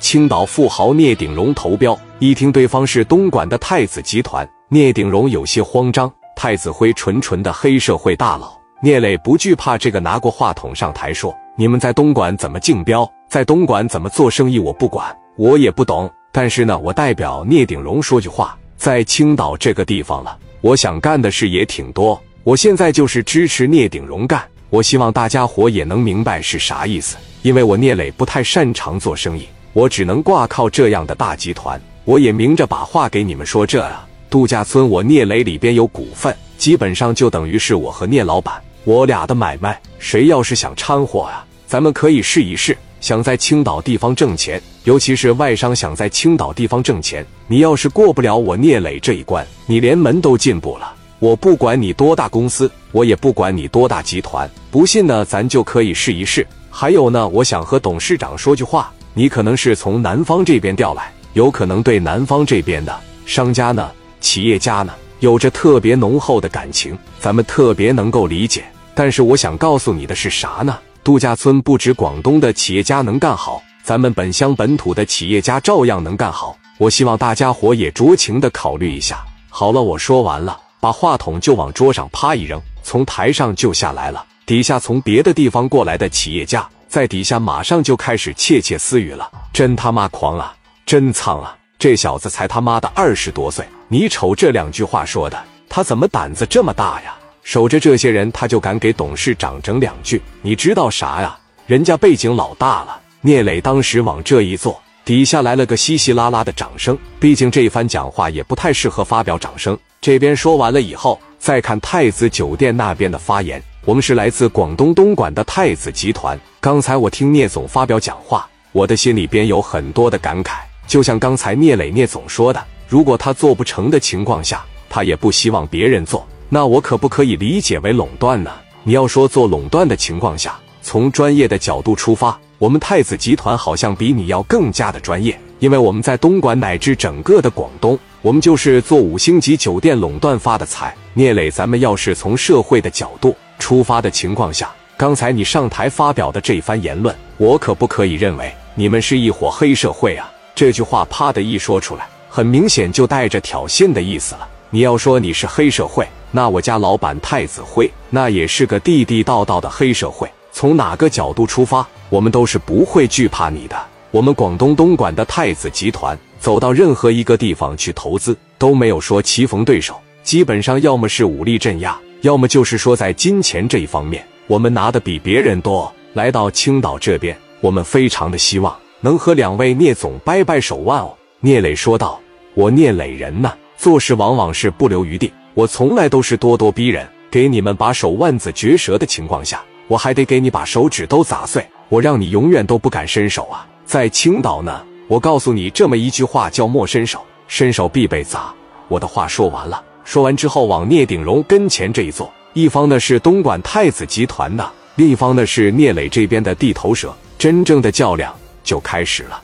青岛富豪聂鼎荣投标。一听对方是东莞的太子集团，聂鼎荣有些慌张。太子辉纯纯的黑社会大佬，聂磊不惧怕这个，拿过话筒上台说：“你们在东莞怎么竞标，在东莞怎么做生意，我不管，我也不懂。但是呢，我代表聂鼎荣说句话，在青岛这个地方了，我想干的事也挺多。我现在就是支持聂鼎荣干，我希望大家伙也能明白是啥意思。因为我聂磊不太擅长做生意，我只能挂靠这样的大集团。我也明着把话给你们说，这啊。”度假村，我聂磊里边有股份，基本上就等于是我和聂老板我俩的买卖。谁要是想掺和啊，咱们可以试一试。想在青岛地方挣钱，尤其是外商想在青岛地方挣钱，你要是过不了我聂磊这一关，你连门都进不了。我不管你多大公司，我也不管你多大集团，不信呢，咱就可以试一试。还有呢，我想和董事长说句话，你可能是从南方这边调来，有可能对南方这边的商家呢。企业家呢，有着特别浓厚的感情，咱们特别能够理解。但是我想告诉你的是啥呢？度假村不止广东的企业家能干好，咱们本乡本土的企业家照样能干好。我希望大家伙也酌情的考虑一下。好了，我说完了，把话筒就往桌上啪一扔，从台上就下来了。底下从别的地方过来的企业家在底下马上就开始窃窃私语了：“真他妈狂啊，真苍啊！这小子才他妈的二十多岁。”你瞅这两句话说的，他怎么胆子这么大呀？守着这些人，他就敢给董事长整两句，你知道啥呀？人家背景老大了。聂磊当时往这一坐，底下来了个稀稀拉拉的掌声。毕竟这一番讲话也不太适合发表掌声。这边说完了以后，再看太子酒店那边的发言。我们是来自广东东莞的太子集团。刚才我听聂总发表讲话，我的心里边有很多的感慨，就像刚才聂磊聂总说的。如果他做不成的情况下，他也不希望别人做，那我可不可以理解为垄断呢？你要说做垄断的情况下，从专业的角度出发，我们太子集团好像比你要更加的专业，因为我们在东莞乃至整个的广东，我们就是做五星级酒店垄断发的财。聂磊，咱们要是从社会的角度出发的情况下，刚才你上台发表的这番言论，我可不可以认为你们是一伙黑社会啊？这句话啪的一说出来。很明显就带着挑衅的意思了。你要说你是黑社会，那我家老板太子辉那也是个地地道道的黑社会。从哪个角度出发，我们都是不会惧怕你的。我们广东东莞的太子集团走到任何一个地方去投资，都没有说棋逢对手，基本上要么是武力镇压，要么就是说在金钱这一方面，我们拿的比别人多。来到青岛这边，我们非常的希望能和两位聂总掰掰手腕哦。聂磊说道：“我聂磊人呢，做事往往是不留余地。我从来都是咄咄逼人，给你们把手腕子绝折的情况下，我还得给你把手指都砸碎，我让你永远都不敢伸手啊！在青岛呢，我告诉你这么一句话叫莫伸手，伸手必被砸。我的话说完了，说完之后往聂鼎荣跟前这一坐，一方呢是东莞太子集团的，另一方呢是聂磊这边的地头蛇，真正的较量就开始了。”